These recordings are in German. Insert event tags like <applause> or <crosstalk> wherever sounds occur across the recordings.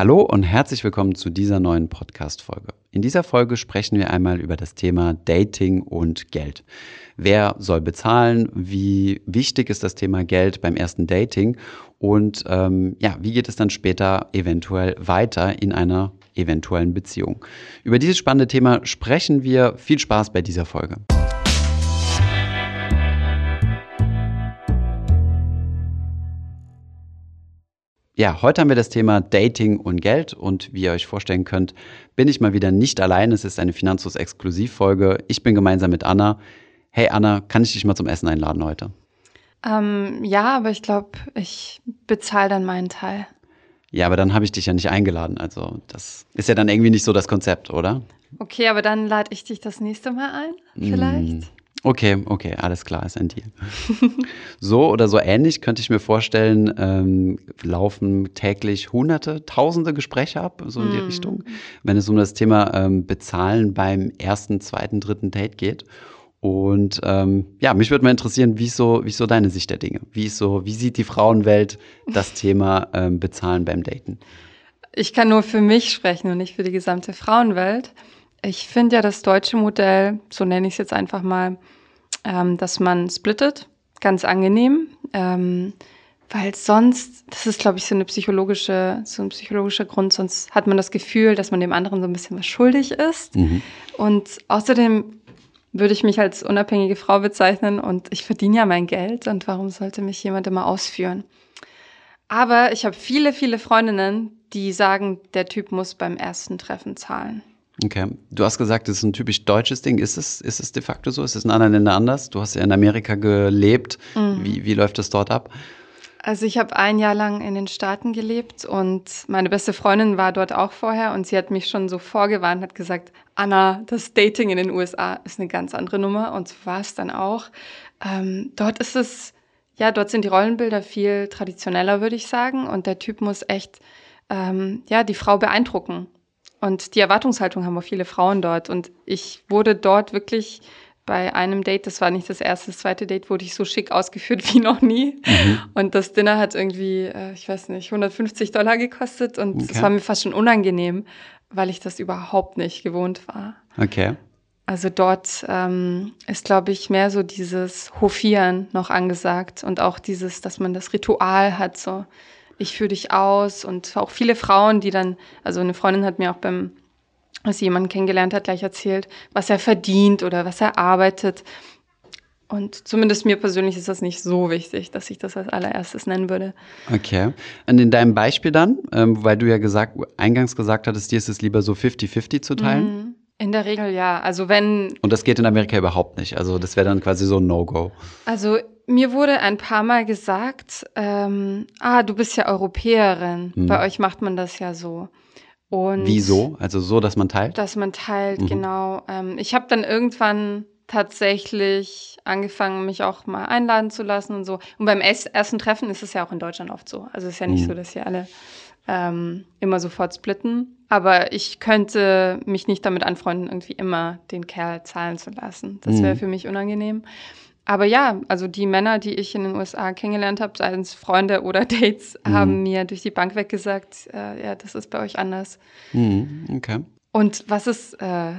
Hallo und herzlich willkommen zu dieser neuen Podcast-Folge. In dieser Folge sprechen wir einmal über das Thema Dating und Geld. Wer soll bezahlen? Wie wichtig ist das Thema Geld beim ersten Dating? Und ähm, ja, wie geht es dann später eventuell weiter in einer eventuellen Beziehung? Über dieses spannende Thema sprechen wir. Viel Spaß bei dieser Folge. Ja, heute haben wir das Thema Dating und Geld und wie ihr euch vorstellen könnt, bin ich mal wieder nicht allein. Es ist eine Finanzlos-Exklusivfolge. Ich bin gemeinsam mit Anna. Hey Anna, kann ich dich mal zum Essen einladen heute? Ähm, ja, aber ich glaube, ich bezahle dann meinen Teil. Ja, aber dann habe ich dich ja nicht eingeladen. Also das ist ja dann irgendwie nicht so das Konzept, oder? Okay, aber dann lade ich dich das nächste Mal ein, vielleicht? Okay, okay, alles klar, ist ein Deal. so oder so ähnlich könnte ich mir vorstellen, ähm, laufen täglich hunderte, tausende Gespräche ab, so in die mm. Richtung, wenn es um das Thema ähm, Bezahlen beim ersten, zweiten, dritten Date geht. Und ähm, ja, mich würde mal interessieren, wie ist so, wie ist so deine Sicht der Dinge? Wie ist so, wie sieht die Frauenwelt das <laughs> Thema ähm, Bezahlen beim Daten? Ich kann nur für mich sprechen und nicht für die gesamte Frauenwelt. Ich finde ja das deutsche Modell, so nenne ich es jetzt einfach mal, ähm, dass man splittet, ganz angenehm. Ähm, weil sonst, das ist, glaube ich, so eine psychologische, so ein psychologischer Grund, sonst hat man das Gefühl, dass man dem anderen so ein bisschen was schuldig ist. Mhm. Und außerdem würde ich mich als unabhängige Frau bezeichnen und ich verdiene ja mein Geld und warum sollte mich jemand immer ausführen? Aber ich habe viele, viele Freundinnen, die sagen, der Typ muss beim ersten Treffen zahlen. Okay. Du hast gesagt, das ist ein typisch deutsches Ding. Ist es, ist es de facto so? Ist es in anderen Ländern anders? Du hast ja in Amerika gelebt. Mhm. Wie, wie läuft das dort ab? Also ich habe ein Jahr lang in den Staaten gelebt und meine beste Freundin war dort auch vorher und sie hat mich schon so vorgewarnt, hat gesagt, Anna, das Dating in den USA ist eine ganz andere Nummer und so war es dann auch. Ähm, dort ist es, ja, dort sind die Rollenbilder viel traditioneller, würde ich sagen und der Typ muss echt, ähm, ja, die Frau beeindrucken und die Erwartungshaltung haben auch viele Frauen dort. Und ich wurde dort wirklich bei einem Date, das war nicht das erste, das zweite Date, wurde ich so schick ausgeführt <laughs> wie noch nie. Mhm. Und das Dinner hat irgendwie, äh, ich weiß nicht, 150 Dollar gekostet. Und es okay. war mir fast schon unangenehm, weil ich das überhaupt nicht gewohnt war. Okay. Also dort ähm, ist, glaube ich, mehr so dieses Hofieren noch angesagt und auch dieses, dass man das Ritual hat, so ich führe dich aus und auch viele Frauen, die dann, also eine Freundin hat mir auch beim, als sie jemanden kennengelernt hat, gleich erzählt, was er verdient oder was er arbeitet. Und zumindest mir persönlich ist das nicht so wichtig, dass ich das als allererstes nennen würde. Okay. Und in deinem Beispiel dann, ähm, weil du ja gesagt, eingangs gesagt hattest, dir ist es lieber so 50-50 zu teilen? Mhm. In der Regel ja. Also wenn. Und das geht in Amerika überhaupt nicht. Also das wäre dann quasi so ein No-Go. Also mir wurde ein paar Mal gesagt, ähm, ah, du bist ja Europäerin. Hm. Bei euch macht man das ja so. Und Wieso? Also so, dass man teilt? Dass man teilt, mhm. genau. Ähm, ich habe dann irgendwann tatsächlich angefangen, mich auch mal einladen zu lassen und so. Und beim ersten Treffen ist es ja auch in Deutschland oft so. Also es ist ja nicht mhm. so, dass hier alle ähm, immer sofort splitten. Aber ich könnte mich nicht damit anfreunden, irgendwie immer den Kerl zahlen zu lassen. Das wäre mhm. für mich unangenehm. Aber ja, also die Männer, die ich in den USA kennengelernt habe, seien es Freunde oder <laughs> Dates, mhm. haben mir durch die Bank weggesagt, äh, ja, das ist bei euch anders. Mhm. Okay. Und was ist äh,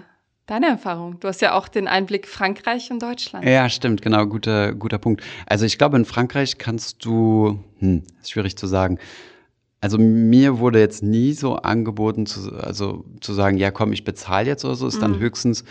deine Erfahrung? Du hast ja auch den Einblick Frankreich und Deutschland. Ja, stimmt, genau, guter, guter Punkt. Also ich glaube, in Frankreich kannst du, hm, ist schwierig zu sagen, also mir wurde jetzt nie so angeboten, zu, also zu sagen, ja komm, ich bezahle jetzt oder so, ist dann mhm. höchstens,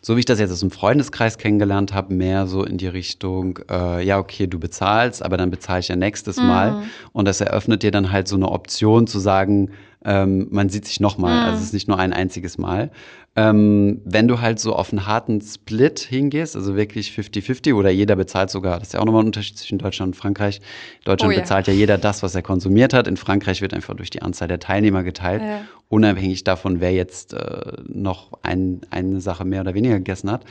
so wie ich das jetzt aus dem Freundeskreis kennengelernt habe, mehr so in die Richtung, äh, ja, okay, du bezahlst, aber dann bezahle ich ja nächstes mhm. Mal. Und das eröffnet dir dann halt so eine Option zu sagen, ähm, man sieht sich nochmal. Mhm. Also es ist nicht nur ein einziges Mal. Ähm, wenn du halt so auf einen harten Split hingehst, also wirklich 50-50 oder jeder bezahlt sogar, das ist ja auch nochmal ein Unterschied zwischen Deutschland und Frankreich. Deutschland oh, ja. bezahlt ja jeder das, was er konsumiert hat. In Frankreich wird einfach durch die Anzahl der Teilnehmer geteilt, ja. unabhängig davon, wer jetzt äh, noch ein, eine Sache mehr oder weniger gegessen hat.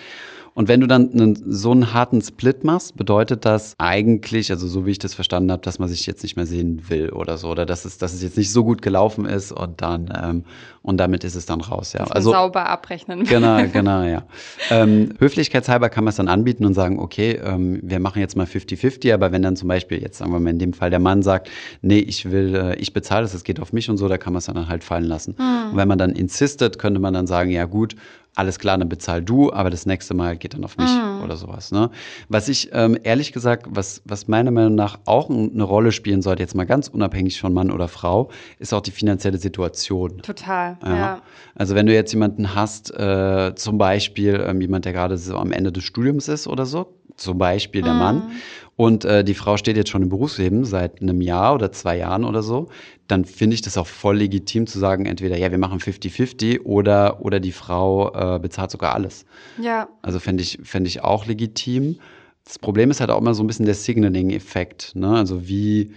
Und wenn du dann einen, so einen harten Split machst, bedeutet das eigentlich, also so wie ich das verstanden habe, dass man sich jetzt nicht mehr sehen will oder so, oder dass es, dass es jetzt nicht so gut gelaufen ist, und dann ähm, und damit ist es dann raus. Ja. also sauber abrechnen. Genau, <laughs> genau, ja. ähm, höflichkeitshalber kann man es dann anbieten und sagen, okay, ähm, wir machen jetzt mal 50-50, aber wenn dann zum Beispiel jetzt sagen wir mal in dem Fall der Mann sagt, nee, ich will, äh, ich bezahle das, es geht auf mich und so, da kann man es dann halt fallen lassen. Hm. Und wenn man dann insistet, könnte man dann sagen, ja gut, alles klar, dann bezahl du, aber das nächste Mal geht dann auf mich mhm. oder sowas. Ne? Was ich ähm, ehrlich gesagt, was, was meiner Meinung nach auch eine Rolle spielen sollte, jetzt mal ganz unabhängig von Mann oder Frau, ist auch die finanzielle Situation. Total, ja. ja. Also wenn du jetzt jemanden hast, äh, zum Beispiel ähm, jemand, der gerade so am Ende des Studiums ist oder so, zum Beispiel der mhm. Mann, und äh, die Frau steht jetzt schon im Berufsleben seit einem Jahr oder zwei Jahren oder so, dann finde ich das auch voll legitim zu sagen, entweder ja, wir machen 50-50 oder, oder die Frau äh, bezahlt sogar alles. Ja. Also fände ich, fänd ich auch legitim. Das Problem ist halt auch immer so ein bisschen der Signaling-Effekt. Ne? Also wie,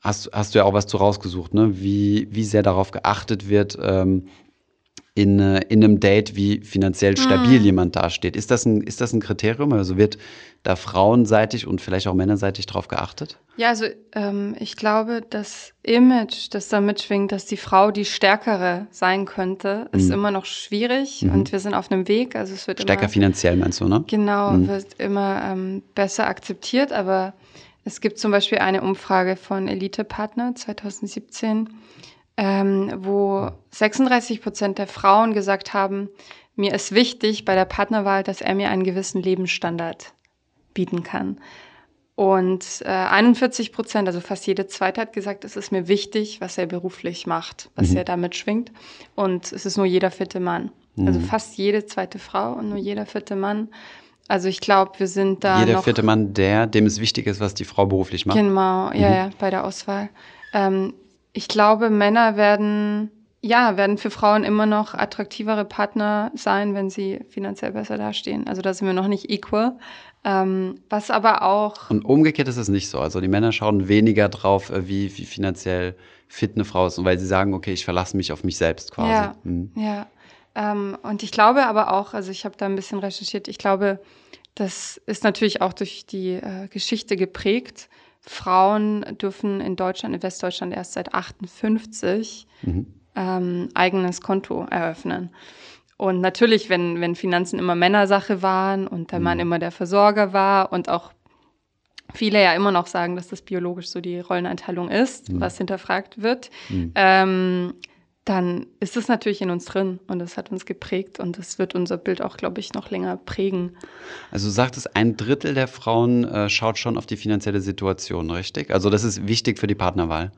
hast, hast du ja auch was zu rausgesucht, ne? wie, wie sehr darauf geachtet wird, ähm, in, äh, in einem Date, wie finanziell stabil mhm. jemand dasteht. Ist das, ein, ist das ein Kriterium? Also wird da frauenseitig und vielleicht auch männerseitig drauf geachtet? Ja, also ähm, ich glaube, das Image, das da mitschwingt, dass die Frau die Stärkere sein könnte, ist mhm. immer noch schwierig mhm. und wir sind auf einem Weg. Also es wird Stärker immer, finanziell meinst du, ne? Genau, mhm. wird immer ähm, besser akzeptiert, aber es gibt zum Beispiel eine Umfrage von Elite Partner 2017 ähm, wo 36 Prozent der Frauen gesagt haben, mir ist wichtig bei der Partnerwahl, dass er mir einen gewissen Lebensstandard bieten kann. Und äh, 41 Prozent, also fast jede zweite, hat gesagt, es ist mir wichtig, was er beruflich macht, was mhm. er damit schwingt. Und es ist nur jeder vierte Mann. Also mhm. Also fast jede zweite Frau und nur jeder vierte Mann. Also ich glaube, wir sind da. Jeder vierte Mann, der, dem es wichtig ist, was die Frau beruflich macht. Genau, ja, mhm. ja, bei der Auswahl. Ähm, ich glaube, Männer werden, ja, werden für Frauen immer noch attraktivere Partner sein, wenn sie finanziell besser dastehen. Also da sind wir noch nicht equal. Ähm, was aber auch. Und umgekehrt ist es nicht so. Also die Männer schauen weniger drauf, äh, wie, wie finanziell fit eine Frau ist. Und weil sie sagen, okay, ich verlasse mich auf mich selbst quasi. Ja. Mhm. ja. Ähm, und ich glaube aber auch, also ich habe da ein bisschen recherchiert, ich glaube, das ist natürlich auch durch die äh, Geschichte geprägt. Frauen dürfen in Deutschland, in Westdeutschland erst seit 58 mhm. ähm, eigenes Konto eröffnen. Und natürlich, wenn, wenn Finanzen immer Männersache waren und der mhm. Mann immer der Versorger war und auch viele ja immer noch sagen, dass das biologisch so die Rolleneinteilung ist, mhm. was hinterfragt wird, mhm. ähm, dann ist es natürlich in uns drin und es hat uns geprägt und das wird unser Bild auch, glaube ich, noch länger prägen. Also du sagtest, ein Drittel der Frauen äh, schaut schon auf die finanzielle Situation, richtig? Also das ist wichtig für die Partnerwahl.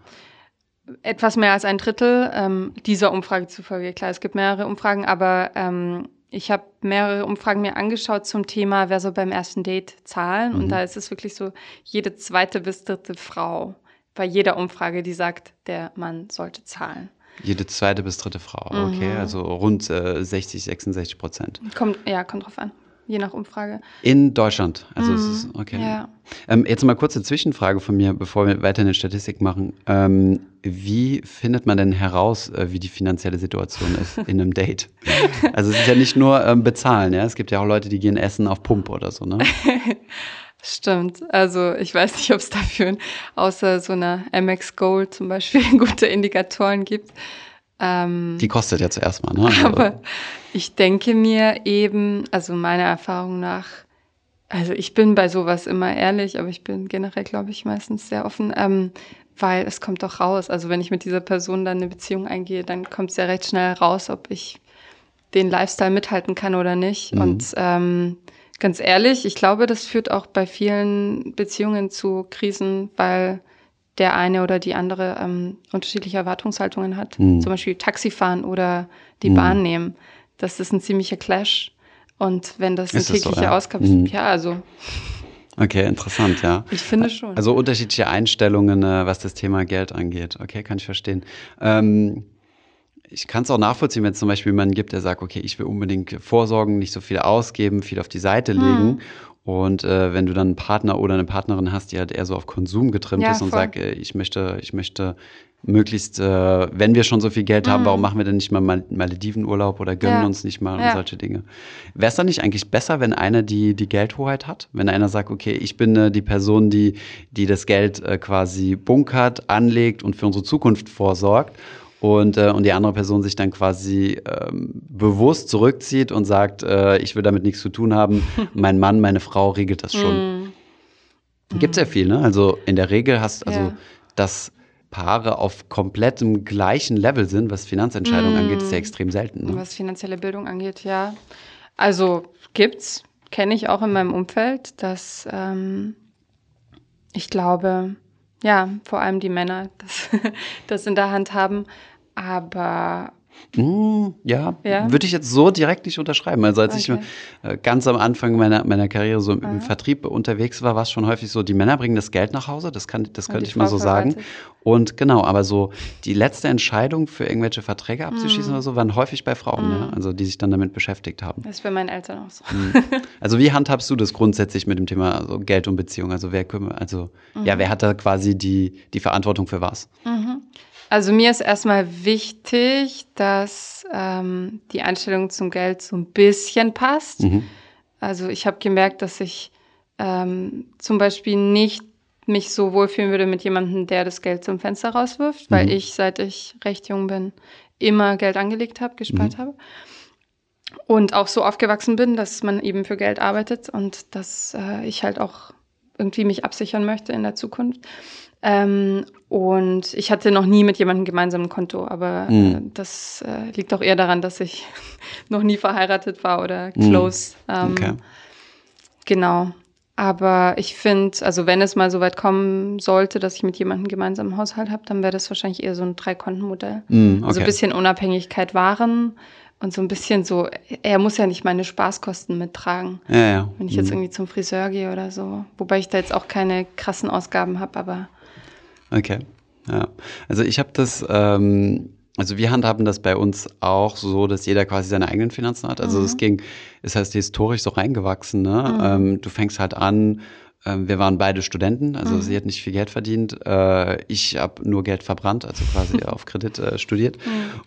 Etwas mehr als ein Drittel ähm, dieser Umfrage zufolge. Klar, es gibt mehrere Umfragen, aber ähm, ich habe mehrere Umfragen mir angeschaut zum Thema, wer soll beim ersten Date zahlen. Mhm. Und da ist es wirklich so, jede zweite bis dritte Frau bei jeder Umfrage, die sagt, der Mann sollte zahlen. Jede zweite bis dritte Frau, okay, mhm. also rund äh, 60, 66 Prozent. Kommt, ja, kommt drauf an, je nach Umfrage. In Deutschland, also mhm. es ist, okay. Ja. Ähm, jetzt mal kurze Zwischenfrage von mir, bevor wir weiter eine Statistik machen. Ähm, wie findet man denn heraus, äh, wie die finanzielle Situation ist <laughs> in einem Date? Also es ist ja nicht nur ähm, bezahlen, ja, es gibt ja auch Leute, die gehen essen auf Pump oder so, ne? <laughs> Stimmt. Also ich weiß nicht, ob es dafür außer so einer MX Gold zum Beispiel <laughs> gute Indikatoren gibt. Ähm, Die kostet ja zuerst mal, ne? Also aber ich denke mir eben, also meiner Erfahrung nach, also ich bin bei sowas immer ehrlich, aber ich bin generell, glaube ich, meistens sehr offen, ähm, weil es kommt doch raus. Also wenn ich mit dieser Person dann eine Beziehung eingehe, dann kommt es ja recht schnell raus, ob ich den Lifestyle mithalten kann oder nicht. Mhm. Und ähm, Ganz ehrlich, ich glaube, das führt auch bei vielen Beziehungen zu Krisen, weil der eine oder die andere ähm, unterschiedliche Erwartungshaltungen hat. Mhm. Zum Beispiel Taxifahren oder die mhm. Bahn nehmen. Das ist ein ziemlicher Clash. Und wenn das eine tägliche so, ja? Ausgabe ist, mhm. ja, also. Okay, interessant, ja. Ich finde schon. Also unterschiedliche Einstellungen, äh, was das Thema Geld angeht. Okay, kann ich verstehen. Ähm, ich kann es auch nachvollziehen, wenn es zum Beispiel jemanden gibt, der sagt, okay, ich will unbedingt vorsorgen, nicht so viel ausgeben, viel auf die Seite hm. legen. Hm. Und äh, wenn du dann einen Partner oder eine Partnerin hast, die halt eher so auf Konsum getrimmt ja, ist und voll. sagt, äh, ich möchte, ich möchte möglichst, äh, wenn wir schon so viel Geld haben, mhm. warum machen wir denn nicht mal Maledivenurlaub oder gönnen ja. uns nicht mal ja. und solche Dinge? Wäre es dann nicht eigentlich besser, wenn einer die, die Geldhoheit hat? Wenn einer sagt, okay, ich bin äh, die Person, die, die das Geld äh, quasi bunkert, anlegt und für unsere Zukunft vorsorgt und, äh, und die andere Person sich dann quasi ähm, bewusst zurückzieht und sagt, äh, ich will damit nichts zu tun haben, <laughs> mein Mann, meine Frau regelt das schon. Mm. Gibt sehr viel, ne? Also in der Regel hast also, Ja. dass Paare auf komplettem gleichen Level sind, was Finanzentscheidungen Mm. angeht, ist ja extrem selten. Ne? Was finanzielle Bildung angeht, ja. Also gibt's, kenne ich auch in meinem Umfeld, dass ähm, ich glaube, ja, vor allem die Männer <laughs> das, das in der Hand haben. Aber Mm, ja, Ja? würde ich jetzt so direkt nicht unterschreiben. Also als Okay. ich äh, ganz am Anfang meiner, meiner Karriere so im, Aha. Vertrieb unterwegs war, war es schon häufig so, die Männer bringen das Geld nach Hause, das, kann, das Und könnte ich mal Frau so sagen. Und genau, aber so die letzte Entscheidung für irgendwelche Verträge abzuschließen Mm. oder so, waren häufig bei Frauen, Mm. ja? also die sich dann damit beschäftigt haben. das ist bei meinen Eltern auch so. Also wie handhabst du das grundsätzlich mit dem Thema also Geld und Beziehung? Also wer kümmert, also ja, wer hat da quasi die, die Verantwortung für was? Mhm. Also mir ist erstmal wichtig, dass ähm, die Einstellung zum Geld so ein bisschen passt. Mhm. Also ich habe gemerkt, dass ich ähm, zum Beispiel nicht mich so wohlfühlen würde mit jemandem, der das Geld zum Fenster rauswirft, weil Mhm. ich, seit ich recht jung bin, immer Geld angelegt habe, gespart Mhm. habe. Und auch so aufgewachsen bin, dass man eben für Geld arbeitet und dass äh, ich halt auch irgendwie mich absichern möchte in der Zukunft. Ähm, und ich hatte noch nie mit jemandem gemeinsam ein Konto, aber äh, Mhm. das äh, liegt auch eher daran, dass ich <laughs> noch nie verheiratet war oder Mhm. close. Ähm, Okay. Genau. Aber ich finde, also wenn es mal so weit kommen sollte, dass ich mit jemandem gemeinsam einen Haushalt habe, dann wäre das wahrscheinlich eher so ein Drei-Konten-Modell. Mm, Also okay. ein bisschen Unabhängigkeit wahren und so ein bisschen so, er muss ja nicht meine Spaßkosten mittragen, ja, ja. wenn ich jetzt Mm. irgendwie zum Friseur gehe oder so. Wobei ich da jetzt auch keine krassen Ausgaben habe, aber Okay. Ja. Also ich habe das, ähm, also wir handhaben das bei uns auch so, dass jeder quasi seine eigenen Finanzen hat. Also es Mhm. ging, es heißt historisch so reingewachsen. Ne? Ähm, du fängst halt an. Ähm, Wir waren beide Studenten, also Mhm. sie hat nicht viel Geld verdient. Äh, Ich habe nur Geld verbrannt, also quasi <laughs> auf Kredit äh, studiert.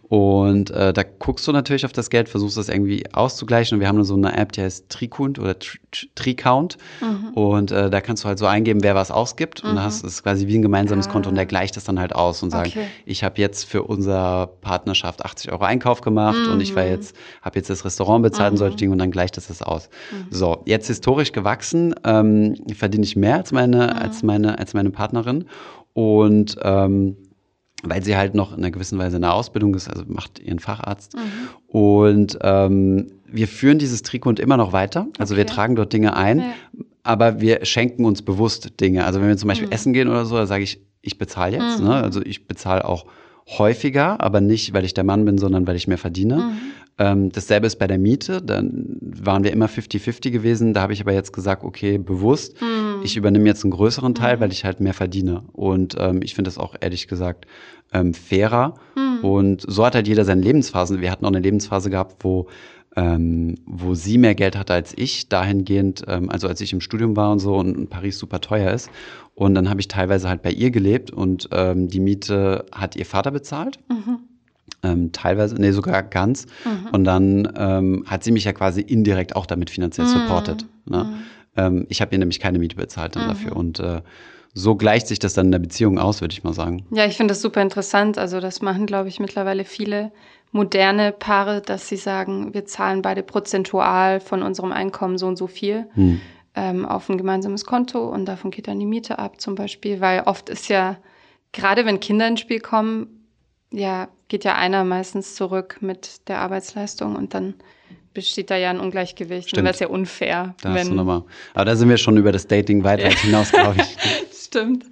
Und äh, da guckst du natürlich auf das Geld, versuchst das irgendwie auszugleichen. Und wir haben so eine App, die heißt Tricount oder Tri- Tri- Tricount. Mhm. Und da kannst du halt so eingeben, wer was ausgibt. Und dann hast du es quasi wie ein gemeinsames Ah. Konto und der gleicht das dann halt aus und sagt, Okay. ich habe jetzt für unsere Partnerschaft 80 Euro Einkauf gemacht und ich war Mhm. jetzt, habe jetzt das Restaurant bezahlt und solche Dinge und dann gleicht das das aus. So, jetzt historisch gewachsen, ähm, verdiene ich mehr als meine, als meine, als meine Partnerin. Und ähm, weil sie halt noch in einer gewissen Weise in der Ausbildung ist, also macht ihren Facharzt. Und ähm, wir führen dieses Trikot immer noch weiter. Also wir Okay. tragen dort Dinge ein, Ja. aber wir schenken uns bewusst Dinge. Also wenn wir zum Beispiel Mhm. essen gehen oder so, da sage ich, ich bezahle jetzt. Mhm. Ne? Also ich bezahle auch häufiger, aber nicht, weil ich der Mann bin, sondern weil ich mehr verdiene. Mhm. Ähm, dasselbe ist bei der Miete. Dann waren wir immer 50-50 gewesen. Da habe ich aber jetzt gesagt, okay, bewusst, Mhm. ich übernehme jetzt einen größeren Teil, Mhm. weil ich halt mehr verdiene. Und ähm, ich finde das auch ehrlich gesagt ähm, fairer. Mhm. Und so hat halt jeder seine Lebensphasen. Wir hatten auch eine Lebensphase gehabt, wo, ähm, wo sie mehr Geld hatte als ich, dahingehend, ähm, also als ich im Studium war und so und Paris super teuer ist. Und dann habe ich teilweise halt bei ihr gelebt und ähm, die Miete hat ihr Vater bezahlt. Mhm. Ähm, teilweise, nee, sogar ganz. Mhm. Und dann ähm, hat sie mich ja quasi indirekt auch damit finanziell Mhm. supportet. Ne? Mhm. Ähm, ich habe ihr nämlich keine Miete bezahlt dann Mhm. dafür. Und äh, so gleicht sich das dann in der Beziehung aus, würde ich mal sagen. Ja, ich finde das super interessant. Also das machen, glaube ich, mittlerweile viele moderne Paare, dass sie sagen, wir zahlen beide prozentual von unserem Einkommen so und so viel Hm. ähm, auf ein gemeinsames Konto und davon geht dann die Miete ab zum Beispiel, weil oft ist ja, gerade wenn Kinder ins Spiel kommen, ja, geht ja einer meistens zurück mit der Arbeitsleistung und dann besteht da ja ein Ungleichgewicht. Stimmt. Dann wäre es ja unfair, Da hast du wenn, nochmal. Aber da sind wir schon über das Dating weit, weit <laughs> hinaus, glaube ich. Stimmt.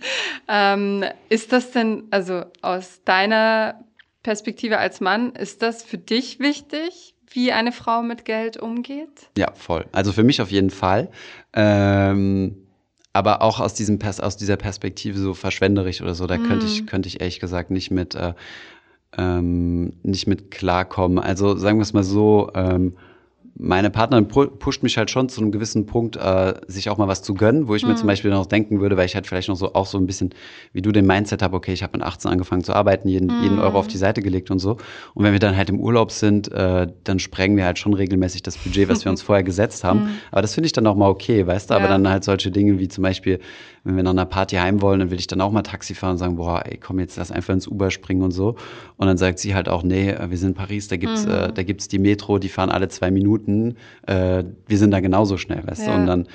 Ähm, ist das denn, also aus deiner Perspektive als Mann, ist das für dich wichtig, wie eine Frau mit Geld umgeht? Ja, voll. Also für mich auf jeden Fall. Ähm, aber auch aus, diesem Pers aus dieser Perspektive so verschwenderisch oder so, da könnte ich, Mm. könnte ich ehrlich gesagt nicht mit, äh, ähm, nicht mit klarkommen. Also sagen wir es mal so, ähm, meine Partnerin pusht mich halt schon zu einem gewissen Punkt, äh, sich auch mal was zu gönnen, wo ich mhm. mir zum Beispiel noch denken würde, weil ich halt vielleicht noch so auch so ein bisschen, wie du den Mindset habe, okay, ich habe mit 18 angefangen zu arbeiten, jeden, mhm. jeden Euro auf die Seite gelegt und so. Und wenn wir dann halt im Urlaub sind, äh, dann sprengen wir halt schon regelmäßig das Budget, was wir uns <laughs> vorher gesetzt haben. Mhm. Aber das finde ich dann auch mal okay, weißt du? Aber ja. dann halt solche Dinge wie zum Beispiel, wenn wir nach einer Party heim wollen, dann will ich dann auch mal Taxi fahren und sagen, boah, ey, komm, jetzt lass einfach ins Uber springen und so. Und dann sagt sie halt auch, nee, äh, wir sind in Paris, da gibt's, mhm. äh, da gibt's die Metro, die fahren alle zwei Minuten. Äh, wir sind da genauso schnell, weißt ja. du? Und dann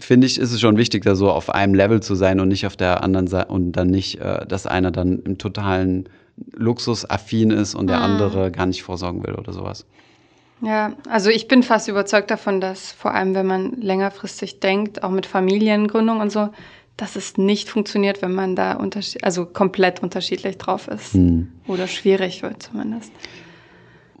finde ich, ist es schon wichtig, da so auf einem Level zu sein und nicht auf der anderen Seite und dann nicht, äh, dass einer dann im totalen Luxus affin ist und der mhm. andere gar nicht vorsorgen will oder sowas. Ja, also ich bin fast überzeugt davon, dass vor allem, wenn man längerfristig denkt, auch mit Familiengründung und so, dass es nicht funktioniert, wenn man da also komplett unterschiedlich drauf ist. Hm. Oder schwierig wird zumindest.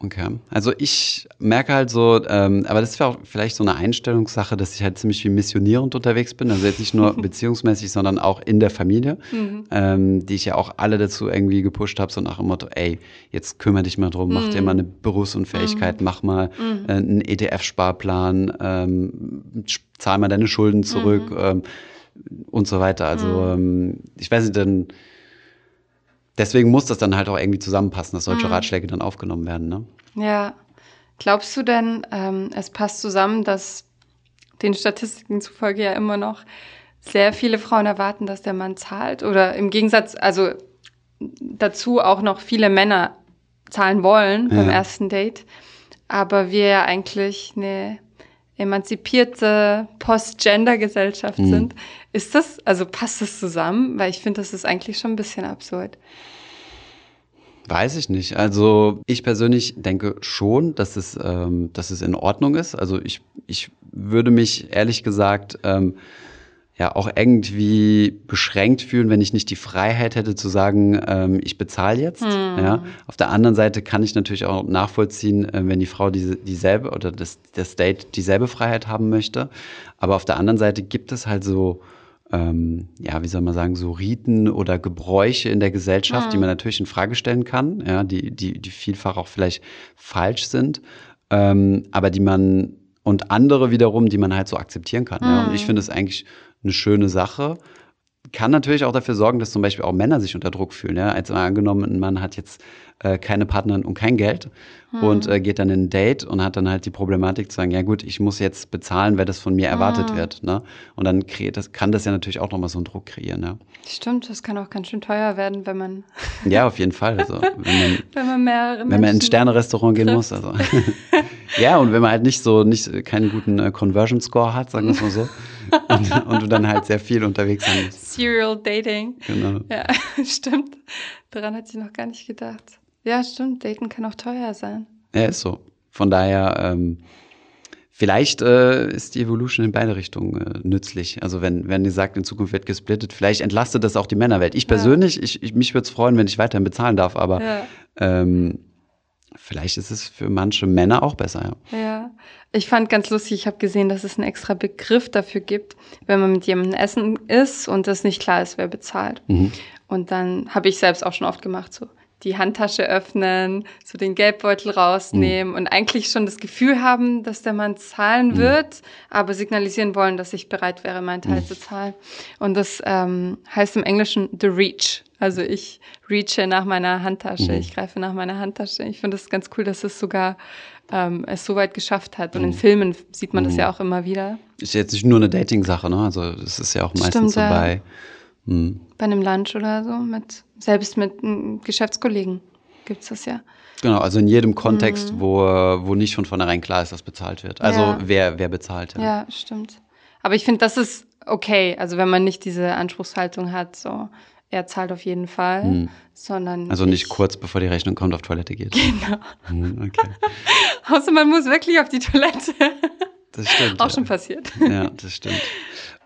Okay. Also ich merke halt so, ähm, aber das ist auch vielleicht so eine Einstellungssache, dass ich halt ziemlich wie missionierend unterwegs bin. Also jetzt nicht nur <laughs> beziehungsmäßig, sondern auch in der Familie, mhm. ähm, die ich ja auch alle dazu irgendwie gepusht habe, so nach dem Motto, ey, jetzt kümmere dich mal drum, mach dir mhm. mal eine Berufsunfähigkeit, mhm. mach mal mhm. äh, einen ETF-Sparplan, ähm, zahl mal deine Schulden zurück mhm. ähm, und so weiter. Also ähm, ich weiß nicht, dann deswegen muss das dann halt auch irgendwie zusammenpassen, dass solche mhm. Ratschläge dann aufgenommen werden. Ne? Ja. Glaubst du denn, ähm, es passt zusammen, dass den Statistiken zufolge ja immer noch sehr viele Frauen erwarten, dass der Mann zahlt? Oder im Gegensatz, also dazu auch noch viele Männer zahlen wollen beim ja. ersten Date, aber wir ja eigentlich eine emanzipierte Post-Gender-Gesellschaft mhm. sind. Ist das, also passt das zusammen? Weil ich finde, das ist eigentlich schon ein bisschen absurd. Weiß ich nicht. Also ich persönlich denke schon, dass es, ähm, dass es in Ordnung ist. Also ich, ich würde mich ehrlich gesagt ähm, ja auch irgendwie beschränkt fühlen, wenn ich nicht die Freiheit hätte zu sagen, ähm, ich bezahle jetzt. Hm. Ja. Auf der anderen Seite kann ich natürlich auch nachvollziehen, äh, wenn die Frau diese, dieselbe oder das, das Date dieselbe Freiheit haben möchte. Aber auf der anderen Seite gibt es halt so ähm, ja, wie soll man sagen, so Riten oder Gebräuche in der Gesellschaft, mhm. die man natürlich in Frage stellen kann, ja, die, die, die vielfach auch vielleicht falsch sind, ähm, aber die man und andere wiederum, die man halt so akzeptieren kann. Mhm. Ja. Und ich finde es eigentlich eine schöne Sache. Kann natürlich auch dafür sorgen, dass zum Beispiel auch Männer sich unter Druck fühlen. Ja. Als angenommen, ein Mann hat jetzt äh, keine Partnerin und kein Geld hm. und äh, geht dann in ein Date und hat dann halt die Problematik zu sagen, ja gut, ich muss jetzt bezahlen, weil das von mir erwartet hm. wird. Ne? Und dann kreiert das, kann das ja natürlich auch nochmal so einen Druck kreieren. Ja. Stimmt, das kann auch ganz schön teuer werden, wenn man. ja, auf jeden Fall. Also, <laughs> wenn man, wenn man mehrere Wenn man ins Sterne-Restaurant gehen muss. Also. <laughs> ja, und wenn man halt nicht so, nicht keinen guten äh, Conversion Score hat, sagen wir es mal so. <laughs> und, und, du dann halt sehr viel unterwegs musst. Serial Dating. Genau. Ja, stimmt. Daran hatte ich noch gar nicht gedacht. Ja, stimmt. Daten kann auch teuer sein. Ja, ist so. Von daher, ähm, vielleicht äh, ist die Evolution in beide Richtungen äh, nützlich. Also wenn, wenn ihr sagt, in Zukunft wird gesplittet, vielleicht entlastet das auch die Männerwelt. Ich persönlich, ja. ich, ich, mich würde es freuen, wenn ich weiterhin bezahlen darf, aber ja. ähm, vielleicht ist es für manche Männer auch besser. Ja, ja. ich fand ganz lustig, ich habe gesehen, dass es einen extra Begriff dafür gibt, wenn man mit jemandem essen ist und es nicht klar ist, wer bezahlt. Mhm. Und dann habe ich selbst auch schon oft gemacht, so die Handtasche öffnen, so den Geldbeutel rausnehmen mhm. und eigentlich schon das Gefühl haben, dass der Mann zahlen mhm. wird, aber signalisieren wollen, dass ich bereit wäre, meinen Teil mhm. zu zahlen. Und das ähm, heißt im Englischen the reach. Also ich reache nach meiner Handtasche, mhm. ich greife nach meiner Handtasche. Ich finde es ganz cool, dass es sogar ähm, es so weit geschafft hat. Und in mhm. Filmen sieht man das ja auch immer wieder. Ist jetzt nicht nur eine Dating-Sache, ne? Also es ist ja auch meistens Stimmt, so bei hm. Bei einem Lunch oder so, mit, selbst mit Geschäftskollegen gibt es das ja. Genau, also in jedem Kontext, mhm. wo, wo nicht von vornherein klar ist, dass bezahlt wird. Also ja. wer, wer bezahlt. Ja, ja stimmt. Aber ich finde, das ist okay. Also wenn man nicht diese Anspruchshaltung hat, so er zahlt auf jeden Fall, hm. sondern. Also nicht kurz bevor die Rechnung kommt, auf Toilette geht. Genau. Hm, okay. <laughs> Außer man muss wirklich auf die Toilette. Das stimmt. <laughs> Auch ja. schon passiert. Ja, das stimmt.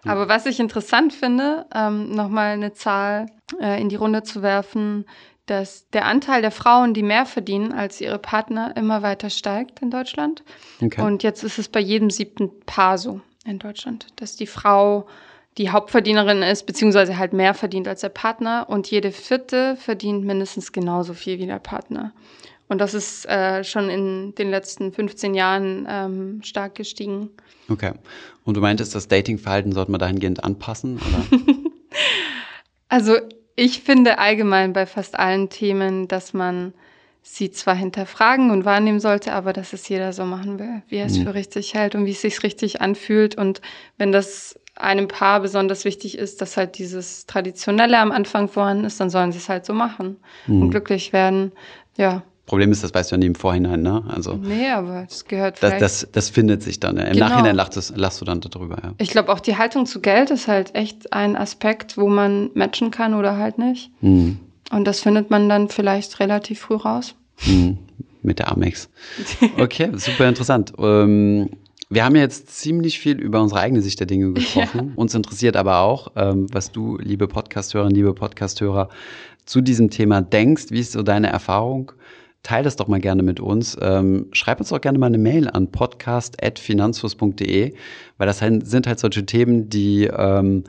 Aber was ich interessant finde, ähm, nochmal eine Zahl äh, in die Runde zu werfen, dass der Anteil der Frauen, die mehr verdienen als ihre Partner, immer weiter steigt in Deutschland. Okay. Und jetzt ist es bei jedem siebten Paar so in Deutschland, dass die Frau die Hauptverdienerin ist, beziehungsweise halt mehr verdient als der Partner und jede vierte verdient mindestens genauso viel wie der Partner. Und das ist äh, schon in den letzten 15 Jahren ähm, stark gestiegen. Okay. Und du meintest, das Datingverhalten sollte man dahingehend anpassen? Oder? <laughs> also ich finde allgemein bei fast allen Themen, dass man sie zwar hinterfragen und wahrnehmen sollte, aber dass es jeder so machen will, wie er es mhm. für richtig hält und wie es sich richtig anfühlt. Und wenn das einem Paar besonders wichtig ist, dass halt dieses Traditionelle am Anfang vorhanden ist, dann sollen sie es halt so machen mhm. und glücklich werden. Ja. Problem ist, das weißt du ja nie im Vorhinein, ne? Also, nee, aber das gehört vielleicht. Das, das, das findet sich dann. Im genau. Nachhinein lachst, es, lachst du dann darüber, ja. Ich glaube, auch die Haltung zu Geld ist halt echt ein Aspekt, wo man matchen kann oder halt nicht. Mhm. Und das findet man dann vielleicht relativ früh raus. Mhm. Mit der Amex. <laughs> Okay, super interessant. Ähm, wir haben jetzt ziemlich viel über unsere eigene Sicht der Dinge gesprochen. Ja. Uns interessiert aber auch, ähm, was du, liebe Podcasthörerinnen, liebe Podcasthörer, zu diesem Thema denkst. Wie ist so deine Erfahrung? Teil das doch mal gerne mit uns. Ähm, schreib uns auch gerne mal eine Mail an podcast.finanzfluss.de, weil das sind halt solche Themen, die ähm,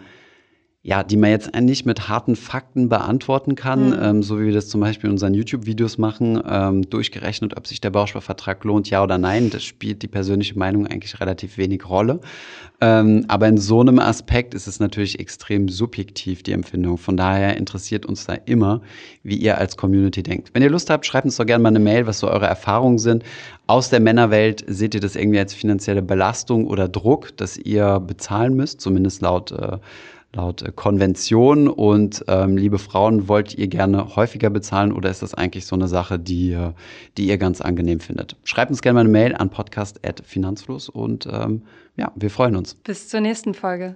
ja, die man jetzt nicht mit harten Fakten beantworten kann, mhm. ähm, so wie wir das zum Beispiel in unseren YouTube-Videos machen, ähm, durchgerechnet, ob sich der Bausparvertrag lohnt, ja oder nein. Das spielt die persönliche Meinung eigentlich relativ wenig Rolle. Ähm, aber in so einem Aspekt ist es natürlich extrem subjektiv, die Empfindung. Von daher interessiert uns da immer, wie ihr als Community denkt. Wenn ihr Lust habt, schreibt uns doch gerne mal eine Mail, was so eure Erfahrungen sind. Aus der Männerwelt seht ihr das irgendwie als finanzielle Belastung oder Druck, dass ihr bezahlen müsst, zumindest laut äh, laut äh, Konvention. Und ähm, liebe Frauen, wollt ihr gerne häufiger bezahlen oder ist das eigentlich so eine Sache, die, die ihr ganz angenehm findet? Schreibt uns gerne mal eine Mail an podcast.finanzfluss und ähm, ja, wir freuen uns. Bis zur nächsten Folge.